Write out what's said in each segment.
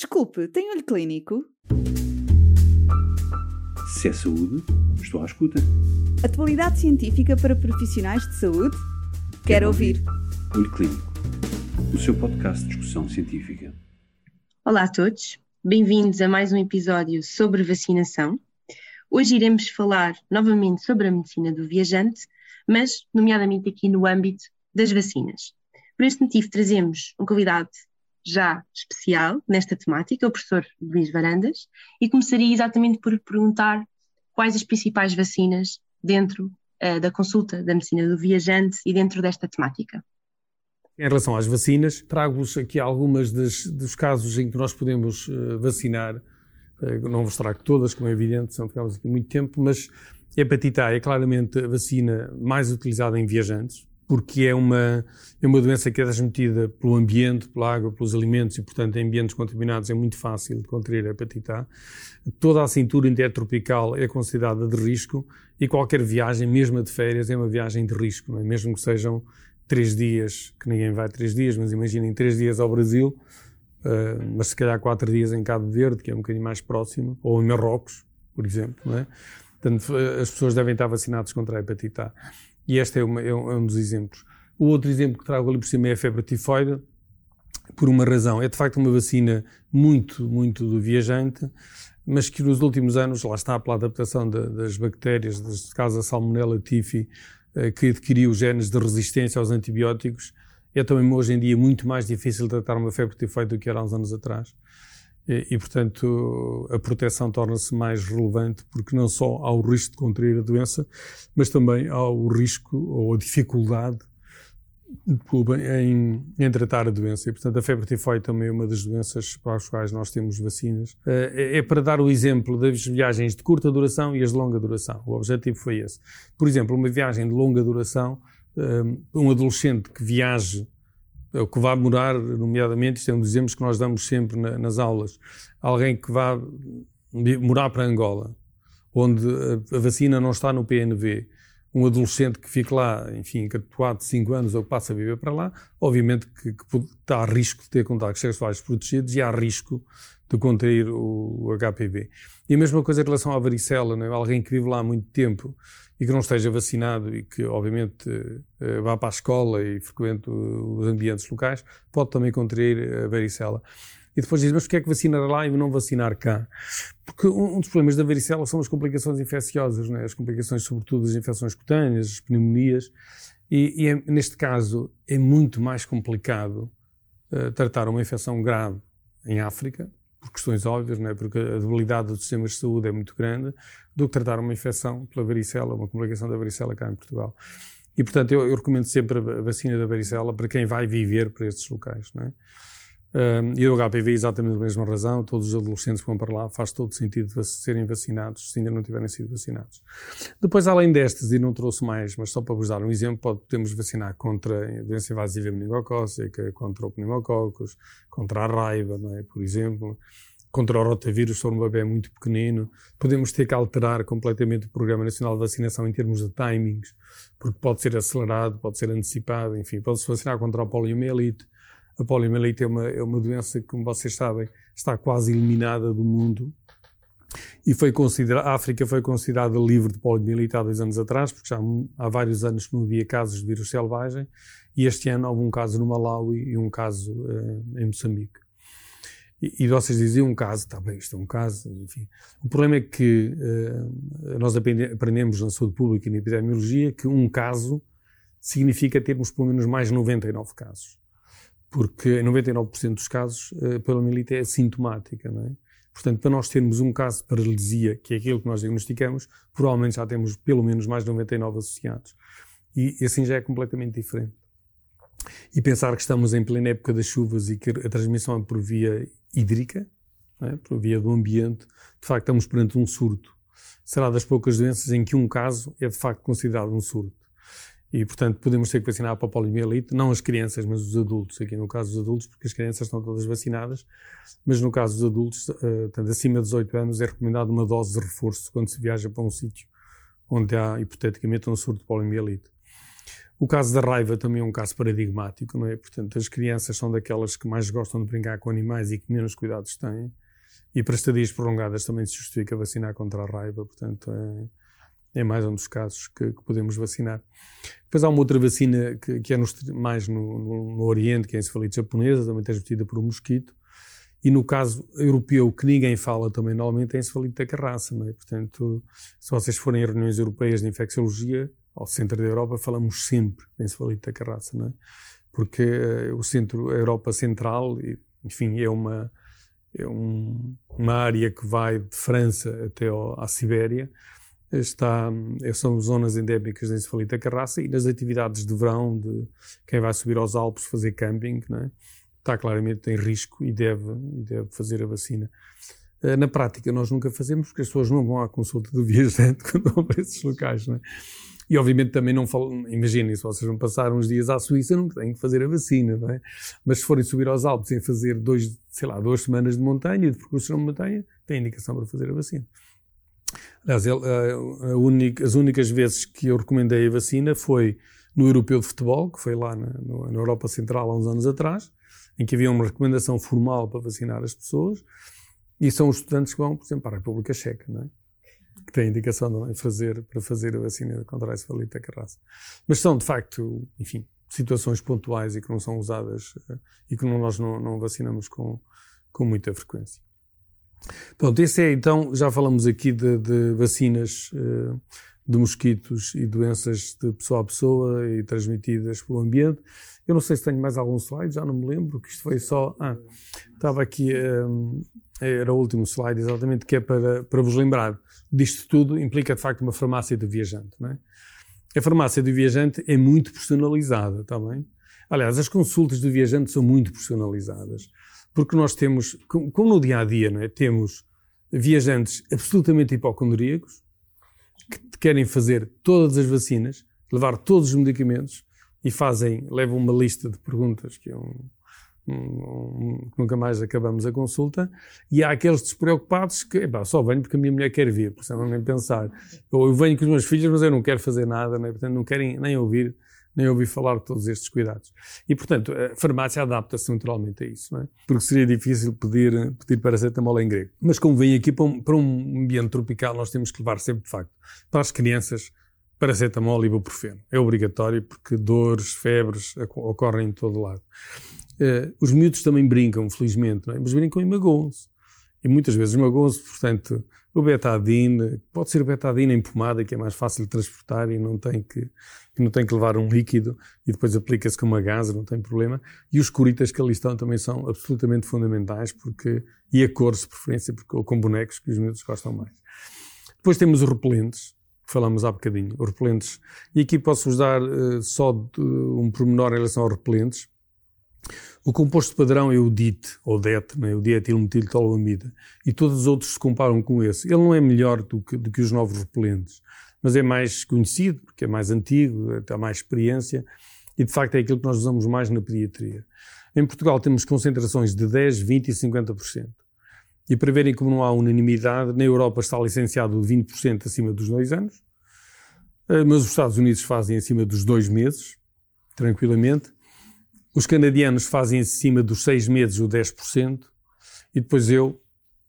Desculpe, tem olho clínico? Se é saúde, estou à escuta. Atualidade científica para profissionais de saúde? Quero, Quero ouvir. ouvir. Olho Clínico, o seu podcast de discussão científica. Olá a todos, bem-vindos a mais um episódio sobre vacinação. Hoje iremos falar novamente sobre a medicina do viajante, mas nomeadamente aqui no âmbito das vacinas. Por este motivo trazemos um convidado já especial nesta temática, o professor Luís Varandas, e começaria exatamente por perguntar quais as principais vacinas dentro uh, da consulta da medicina do viajante e dentro desta temática. Em relação às vacinas, trago-vos aqui algumas das, dos casos em que nós podemos uh, vacinar. Uh, não vos trago todas, como é evidente, são ficamos aqui muito tempo, mas a hepatite A é claramente a vacina mais utilizada em viajantes porque é uma, é uma doença que é transmitida pelo ambiente, pela água, pelos alimentos e, portanto, em ambientes contaminados é muito fácil de contrair a hepatite A. Toda a cintura intertropical é considerada de risco e qualquer viagem, mesmo a de férias, é uma viagem de risco, é? mesmo que sejam três dias, que ninguém vai três dias, mas imaginem três dias ao Brasil, uh, mas se calhar quatro dias em Cabo Verde, que é um bocadinho mais próximo, ou em Marrocos, por exemplo, não é? Portanto, as pessoas devem estar vacinadas contra a hepatite A. E este é, uma, é, um, é um dos exemplos. O outro exemplo que trago ali por cima é a febre tifoide, por uma razão. É de facto uma vacina muito, muito do viajante, mas que nos últimos anos, lá está pela adaptação de, das bactérias, neste caso a Salmonella tifi, eh, que adquiriu genes de resistência aos antibióticos, é também hoje em dia muito mais difícil tratar uma febre tifoide do que era há uns anos atrás. E, e, portanto, a proteção torna-se mais relevante porque não só há o risco de contrair a doença, mas também há o risco ou a dificuldade em, em tratar a doença. E, portanto, a febre tifoide também é uma das doenças para as quais nós temos vacinas. Eh, é, é para dar o exemplo das viagens de curta duração e as de longa duração. O objetivo foi esse. Por exemplo, uma viagem de longa duração, eh, um adolescente que viaje o que vai morar, nomeadamente, isto é um dos exemplos que nós damos sempre na, nas aulas, alguém que vá morar para Angola, onde a, a, vacina não está no PNV, um adolescente que fica lá, enfim, catuado de 5 anos ou que passa a viver para lá, obviamente que, que está a risco de ter contactos sexuais protegidos e há risco de contrair o, o HPV. E a mesma coisa em relação à varicela, é? alguém que vive lá há muito tempo e que não esteja vacinado e que, obviamente, eh, vá para a escola e frequente os ambientes locais, pode também contrair a varicela. E depois diz, mas porquê é que vacinar lá e não vacinar cá? Porque um dos problemas da varicela são as complicações infecciosas, né? as complicações, sobretudo, das infecções cutâneas, as pneumonias, e, e é, neste caso é muito mais complicado uh, tratar uma infecção grave em África, por questões óbvias, é? porque a debilidade dos sistemas de saúde é muito grande, do que tratar uma infecção pela varicela, uma complicação da varicela cá em Portugal. E, portanto, eu, eu recomendo sempre a vacina da varicela para quem vai viver para estes locais. Não é? E o HPV, exatamente pela mesma razão, todos os adolescentes que vão para lá, faz todo sentido serem vacinados se ainda não tiverem sido vacinados. Depois, além destes, e não trouxe mais, mas só para vos dar um exemplo, pode, podemos vacinar contra a doença invasiva meningocócica, contra o pneumococos, contra a raiva, não é? por exemplo contra o rotavírus se for um bebê muito pequenino. Podemos ter que alterar completamente o Programa Nacional de Vacinação em termos de timings, porque pode ser acelerado, pode ser antecipado, enfim, pode-se vacinar contra a poliomielite. A poliomielite é uma, é uma doença que, como vocês sabem, está quase eliminada do mundo. E foi considerada, a África foi considerada livre de poliomielite há dois anos atrás, porque já há vários anos que não havia casos de vírus selvagem, e este ano houve um caso no Malawi e um caso uh, em Moçambique. E, e vocês diziam um caso, está bem, isto é um caso, enfim. O problema é que uh, nós aprendemos na saúde pública e na epidemiologia que um caso significa termos pelo menos mais 99 casos. Porque em 99% dos casos uh, a poliomielite é sintomática, não é? Portanto, para nós termos um caso de paralisia, que é aquilo que nós diagnosticamos, provavelmente já temos pelo menos mais 99 associados. E, e assim já é completamente diferente. E pensar que estamos em plena época das chuvas e que a transmissão é por via hídrica, é? por via do ambiente, de facto estamos perante um surto. Será das poucas doenças em que um caso é de facto considerado um surto. E, portanto, podemos ter que vacinar para a poliomielite, não as crianças, mas os adultos. Aqui no caso dos adultos, porque as crianças estão todas vacinadas, mas no caso dos adultos, uh, portanto, acima de 18 anos, é recomendado uma dose de reforço quando se viaja para um sítio onde há, hipoteticamente, um surto de poliomielite. O caso da raiva também é um caso paradigmático, não é? Portanto, as crianças são daquelas que mais gostam de brincar com animais e que menos cuidados têm. E para estadias prolongadas também se justifica vacinar contra a raiva, portanto, é, é mais um dos casos que, que, podemos vacinar. Depois há uma outra vacina que, que é mais no, no, no, Oriente, que é a encefalite japonesa, também transmitida por um mosquito. E no caso europeu, que ninguém fala também normalmente, é a encefalite da carraça, é? Portanto, se vocês forem a reuniões europeias de infecciologia, ao centro da Europa, falamos sempre encefalite da carraça, é? Porque uh, o centro, a Europa Central, enfim, é uma, é um, uma área que vai de França até ao, à Sibéria, está, são zonas endémicas da carraça e nas atividades de verão de quem vai subir aos Alpes fazer camping, é? está claramente em risco e deve, e deve fazer a vacina. Eh, na prática, nós nunca fazemos porque as pessoas não vão à consulta do viajante quando vão para esses locais. É? E obviamente também não falam, imaginem, se vocês vão passar uns dias à Suíça, não têm que fazer a vacina, é? Mas se forem subir aos Alpes e fazer dois, sei lá, duas semanas de montanha, de percurso de montanha, têm indicação para fazer a vacina. Aliás, a, única, as únicas vezes que eu recomendei a vacina foi no Europeu de Futebol, que foi lá na, na Europa Central há uns anos atrás, em que havia uma recomendação formal para vacinar as pessoas, e são os estudantes que vão, por exemplo, para a República Checa, não é? que têm indicação de fazer, para fazer a vacina contra a encefalite carraça. Mas são, de facto, enfim, situações pontuais e que não são usadas eh, e que nós não, não vacinamos com, com muita frequência. Pronto, esse é então, já falamos aqui de, de vacinas uh, de mosquitos e doenças de pessoa a pessoa e transmitidas pelo ambiente. Eu não sei se tenho mais algum slide, já não me lembro, que isto foi só. Ah, estava aqui, um, era o último slide, exatamente, que é para, para vos lembrar disto tudo, implica de facto uma farmácia do viajante, não é? A farmácia do viajante é muito personalizada, está bem? Aliás, as consultas do viajante são muito personalizadas, porque nós temos, como no dia a dia, é? Temos viajantes absolutamente hipocondríacos, que querem fazer todas as vacinas, levar todos os medicamentos e fazem, levam uma lista de perguntas que é um, um, um, nunca mais acabamos a consulta, e há aqueles despreocupados que só venho porque a minha mulher quer vir, precisam nem pensar. Ou eu venho com os meus filhos, mas eu não quero fazer nada, né? portanto não querem nem ouvir, nem ouvir falar de todos estes cuidados. E, portanto, a farmácia adapta-se naturalmente a isso, é? porque seria difícil pedir, pedir paracetamol em grego. Mas como vem aqui para um, para um ambiente tropical, nós temos que levar sempre, de facto, para as crianças, paracetamol e ibuprofeno. É obrigatório porque dores, febres ocorrem em todo lado. Uh, os miúdos também brincam, felizmente, é? mas brincam e magoam-se. E muitas vezes magoam-se, portanto, o betadine, pode ser o betadine em pomada, que é mais fácil de transportar e não tem que, não tem que levar um líquido e depois aplica-se com uma gasa, não tem problema. E os curitas que ali estão também são absolutamente fundamentais, porque, e a cores de preferência, porque, ou com bonecos que os miúdos gostam mais. Depois temos os repelentes, que falamos há bocadinho, os repelentes. E aqui posso-vos dar uh, só de, um pormenor em relação aos repelentes. O composto padrão é o DIT, ou DET, né? o dietilmetiltoluamida, e todos os outros se comparam com esse. Ele não é melhor do que, do que os novos repelentes, mas é mais conhecido, porque é mais antigo, tem mais experiência, e de facto é aquilo que nós usamos mais na pediatria. Em Portugal temos concentrações de 10, 20 e 50%. E para verem como não há unanimidade, na Europa está licenciado 20% acima dos dois anos, eh, mas os Estados Unidos fazem acima dos dois meses, tranquilamente. Os canadianos fazem acima dos seis meses o 10%, e depois eu,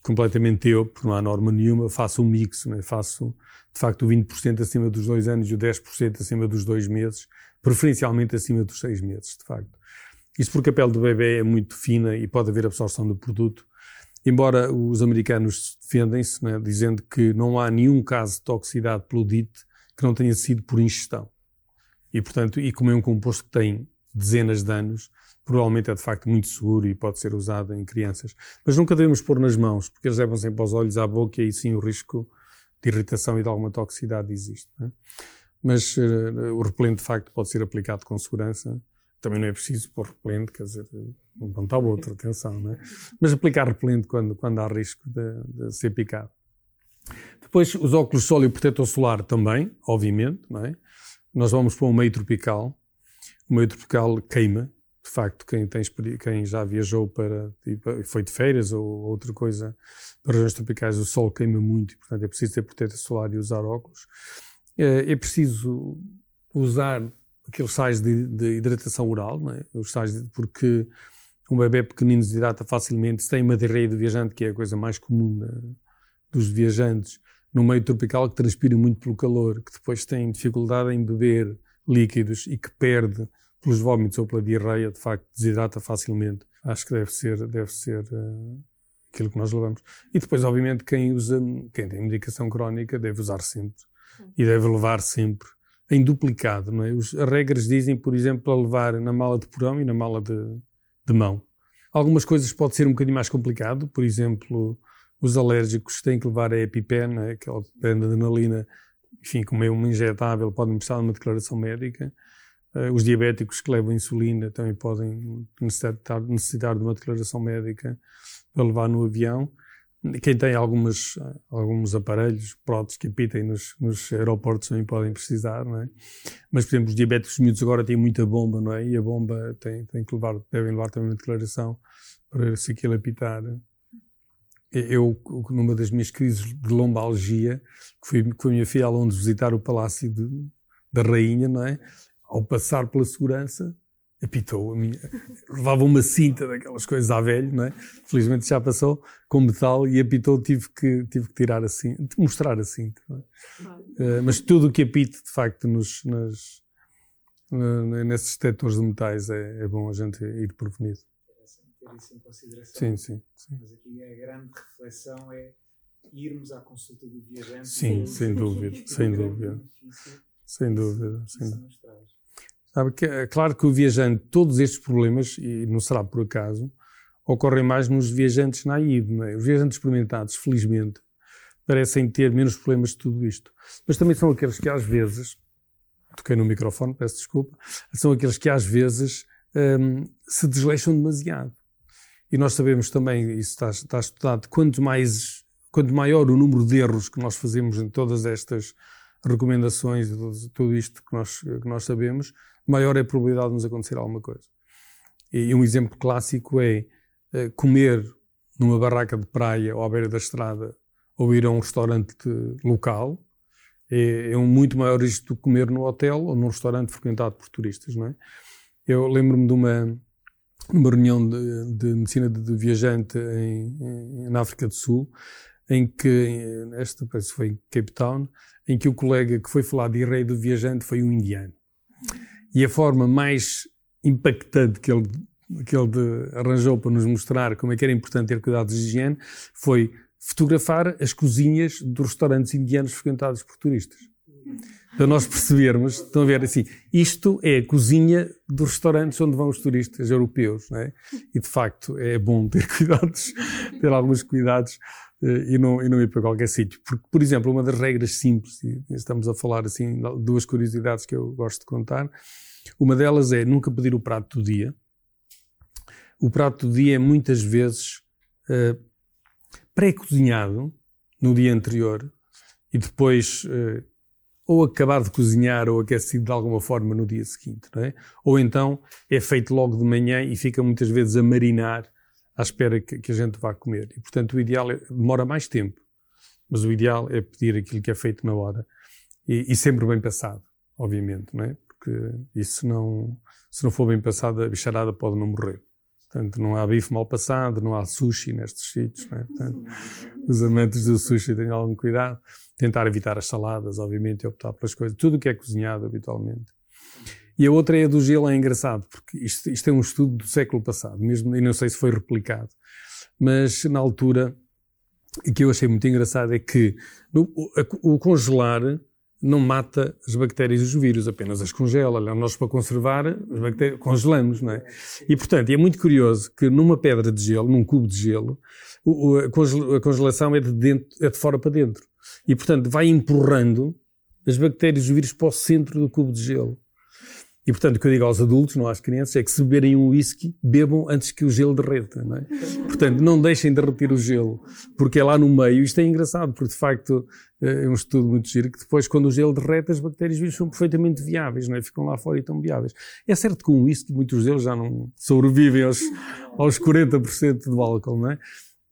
completamente eu, porque não há norma nenhuma, faço um mix, né? faço de facto o 20% acima dos dois anos e o 10% acima dos dois meses, preferencialmente acima dos seis meses, de facto. Isto porque a pele do bebê é muito fina e pode haver absorção do produto, embora os americanos defendem-se, né, dizendo que não há nenhum caso de toxicidade pelo DIT que não tenha sido por ingestão. E, portanto, e como é um composto que tem dezenas de anos, provavelmente é de facto muito seguro e pode ser usado em crianças. Mas nunca devemos pôr nas mãos, porque eles levam sempre aos olhos, à boca, e aí sim o risco de irritação e de alguma toxicidade existe. É? Mas uh, o repelente, de facto, pode ser aplicado com segurança. Também não é preciso pôr repelente, quer dizer, um ponto ao outro, atenção, não é? Mas aplicar repelente quando, quando há risco de, de ser picado. Depois, os óculos sol e protetor solar também, obviamente, não é? Nós vamos para um meio tropical. O meio tropical queima, de facto, quem, tem, quem já viajou para, tipo, foi de férias ou outra coisa, para regiões tropicais, o sol queima muito e, portanto, é preciso ter protetor solar e usar óculos. É, é preciso usar aqueles sais de, de hidratação oral, é? os sais de, porque um bebê pequenino se hidrata facilmente, se tem uma diarreia de viajante, que é a coisa mais comum né, dos viajantes, no meio tropical que transpira muito pelo calor, que depois tem dificuldade em beber líquidos e que perde pelos vômitos ou pela diarreia, de facto, desidrata facilmente. Acho que deve ser, deve ser uh, aquilo que nós levamos. E depois, obviamente, quem usa, quem tem medicação crónica deve usar sempre e deve levar sempre em duplicado, não é? Os, as regras dizem, por exemplo, para levar na mala de porão e na mala de, de mão. Algumas coisas pode ser um bocadinho mais complicado, por exemplo, os alérgicos têm que levar a EpiPen, aquela pen de adrenalina, enfim, como é uma injetável, podem precisar de uma declaração médica. Uh, os diabéticos que levam insulina também podem necessitar, necessitar de uma declaração médica para levar no avião. Quem tem algumas, alguns aparelhos, próteses que apitem nos, nos, aeroportos também podem precisar, não é? Mas, por exemplo, os diabéticos miúdos agora têm muita bomba, não é? E a bomba tem, tem que levar, devem levar também uma declaração para se aquilo apitar. Eu, numa das minhas crises de lombalgia, que fui com a minha filha a Londres visitar o Palácio de, da Rainha, não é? Ao passar pela segurança, apitou a minha. Levava uma cinta daquelas coisas à velho, não é? Felizmente já passou com metal e apitou, tive que, tive que tirar a cinta, mostrar a cinta. É? Uh, mas tudo o que apite, de facto, nos, nas, uh, nesses detectores de metais é, é, bom a gente ir prevenido. Ter isso em consideração. Sim, sim, sim. Mas aqui a grande reflexão é irmos à consulta do viajante. Sim, sem dúvida, sem dúvida. Sem dúvida, sem dúvida. Sabe que, é claro que o viajante, todos estes problemas, e não será por acaso, ocorrem mais nos viajantes naivos. É? Os viajantes experimentados, felizmente, parecem ter menos problemas de tudo isto. Mas também são aqueles que às vezes, toquei no microfone, peço desculpa, são aqueles que às vezes hum, se desleixam demasiado. E nós sabemos também, isso está, está estudado, quanto mais, quanto maior o número de erros que nós fazemos em todas estas recomendações, tudo isto que nós, que nós sabemos, maior é a probabilidade de nos acontecer alguma coisa. E um exemplo clássico é uh, comer numa barraca de praia ou à beira da estrada ou ir a um restaurante local é, é um muito maior risco do que comer no hotel ou num restaurante frequentado por turistas, não é? Eu lembro-me de uma, uma reunião de, de medicina de, de viajante em, em, na África do Sul, em que, esta parece foi em Cape Town, em que o colega que foi falar de rei do viajante foi um indiano. E a forma mais impactante que ele, que ele arranjou para nos mostrar como é que era importante ter cuidados de higiene foi fotografar as cozinhas dos restaurantes indianos frequentados por turistas. Para nós percebermos, estão a ver assim, isto é a cozinha dos restaurantes onde vão os turistas europeus, não é? E de facto é bom ter cuidados, ter alguns cuidados e não, e não ir para qualquer sítio. Porque, por exemplo, uma das regras simples, e estamos a falar assim, duas curiosidades que eu gosto de contar, uma delas é nunca pedir o prato do dia. O prato do dia é muitas vezes uh, pré-cozinhado no dia anterior e depois uh, ou acabado de cozinhar ou aquecido de alguma forma no dia seguinte, não é? Ou então é feito logo de manhã e fica muitas vezes a marinar à espera que, que a gente vá comer. E portanto o ideal é, demora mais tempo, mas o ideal é pedir aquilo que é feito na hora e, e sempre bem passado, obviamente, não é? porque isso não, se não for bem passado, a bicharada pode não morrer. Portanto, não há bife mal passado, não há sushi nestes sítios. Né? Portanto, os amantes do sushi têm algum cuidado. Tentar evitar as saladas, obviamente, e optar pelas coisas. Tudo o que é cozinhado habitualmente. E a outra é a do gelo, é engraçado, porque isto, isto é um estudo do século passado, mesmo, e não sei se foi replicado. Mas, na altura, o que eu achei muito engraçado é que no, o, o congelar não mata as bactérias e os vírus, apenas as congela. Nós, para conservar, as bactérias, congelamos, não é? E, portanto, é muito curioso que numa pedra de gelo, num cubo de gelo, a congelação é de, dentro, é de fora para dentro. E, portanto, vai empurrando as bactérias e os vírus para o centro do cubo de gelo. E, portanto, o que eu digo aos adultos, não às crianças, é que se beberem um whisky, bebam antes que o gelo derreta, não é? Portanto, não deixem derreter o gelo, porque é lá no meio. Isto é engraçado, porque de facto é um estudo muito giro, que depois, quando o gelo derrete, as bactérias vírus são perfeitamente viáveis, não é? Ficam lá fora e estão viáveis. É certo que com um whisky, muitos deles já não sobrevivem aos, aos 40% do álcool, não é?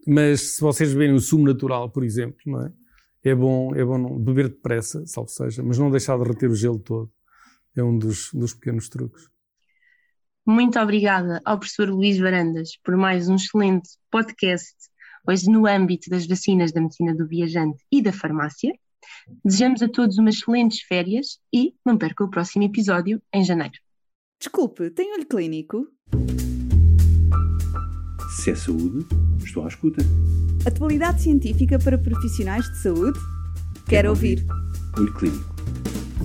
Mas se vocês beberem o sumo natural, por exemplo, não é? É bom, é bom beber depressa, salvo seja, mas não deixar derreter o gelo todo é um dos, dos pequenos truques. Muito obrigada ao professor Luís Varandas por mais um excelente podcast, hoje no âmbito das vacinas da medicina do viajante e da farmácia. Desejamos a todos umas excelentes férias e não perca o próximo episódio em janeiro. Desculpe, tem olho clínico? Se é saúde, estou à escuta. Atualidade científica para profissionais de saúde? Quero ouvir. Olho Clínico,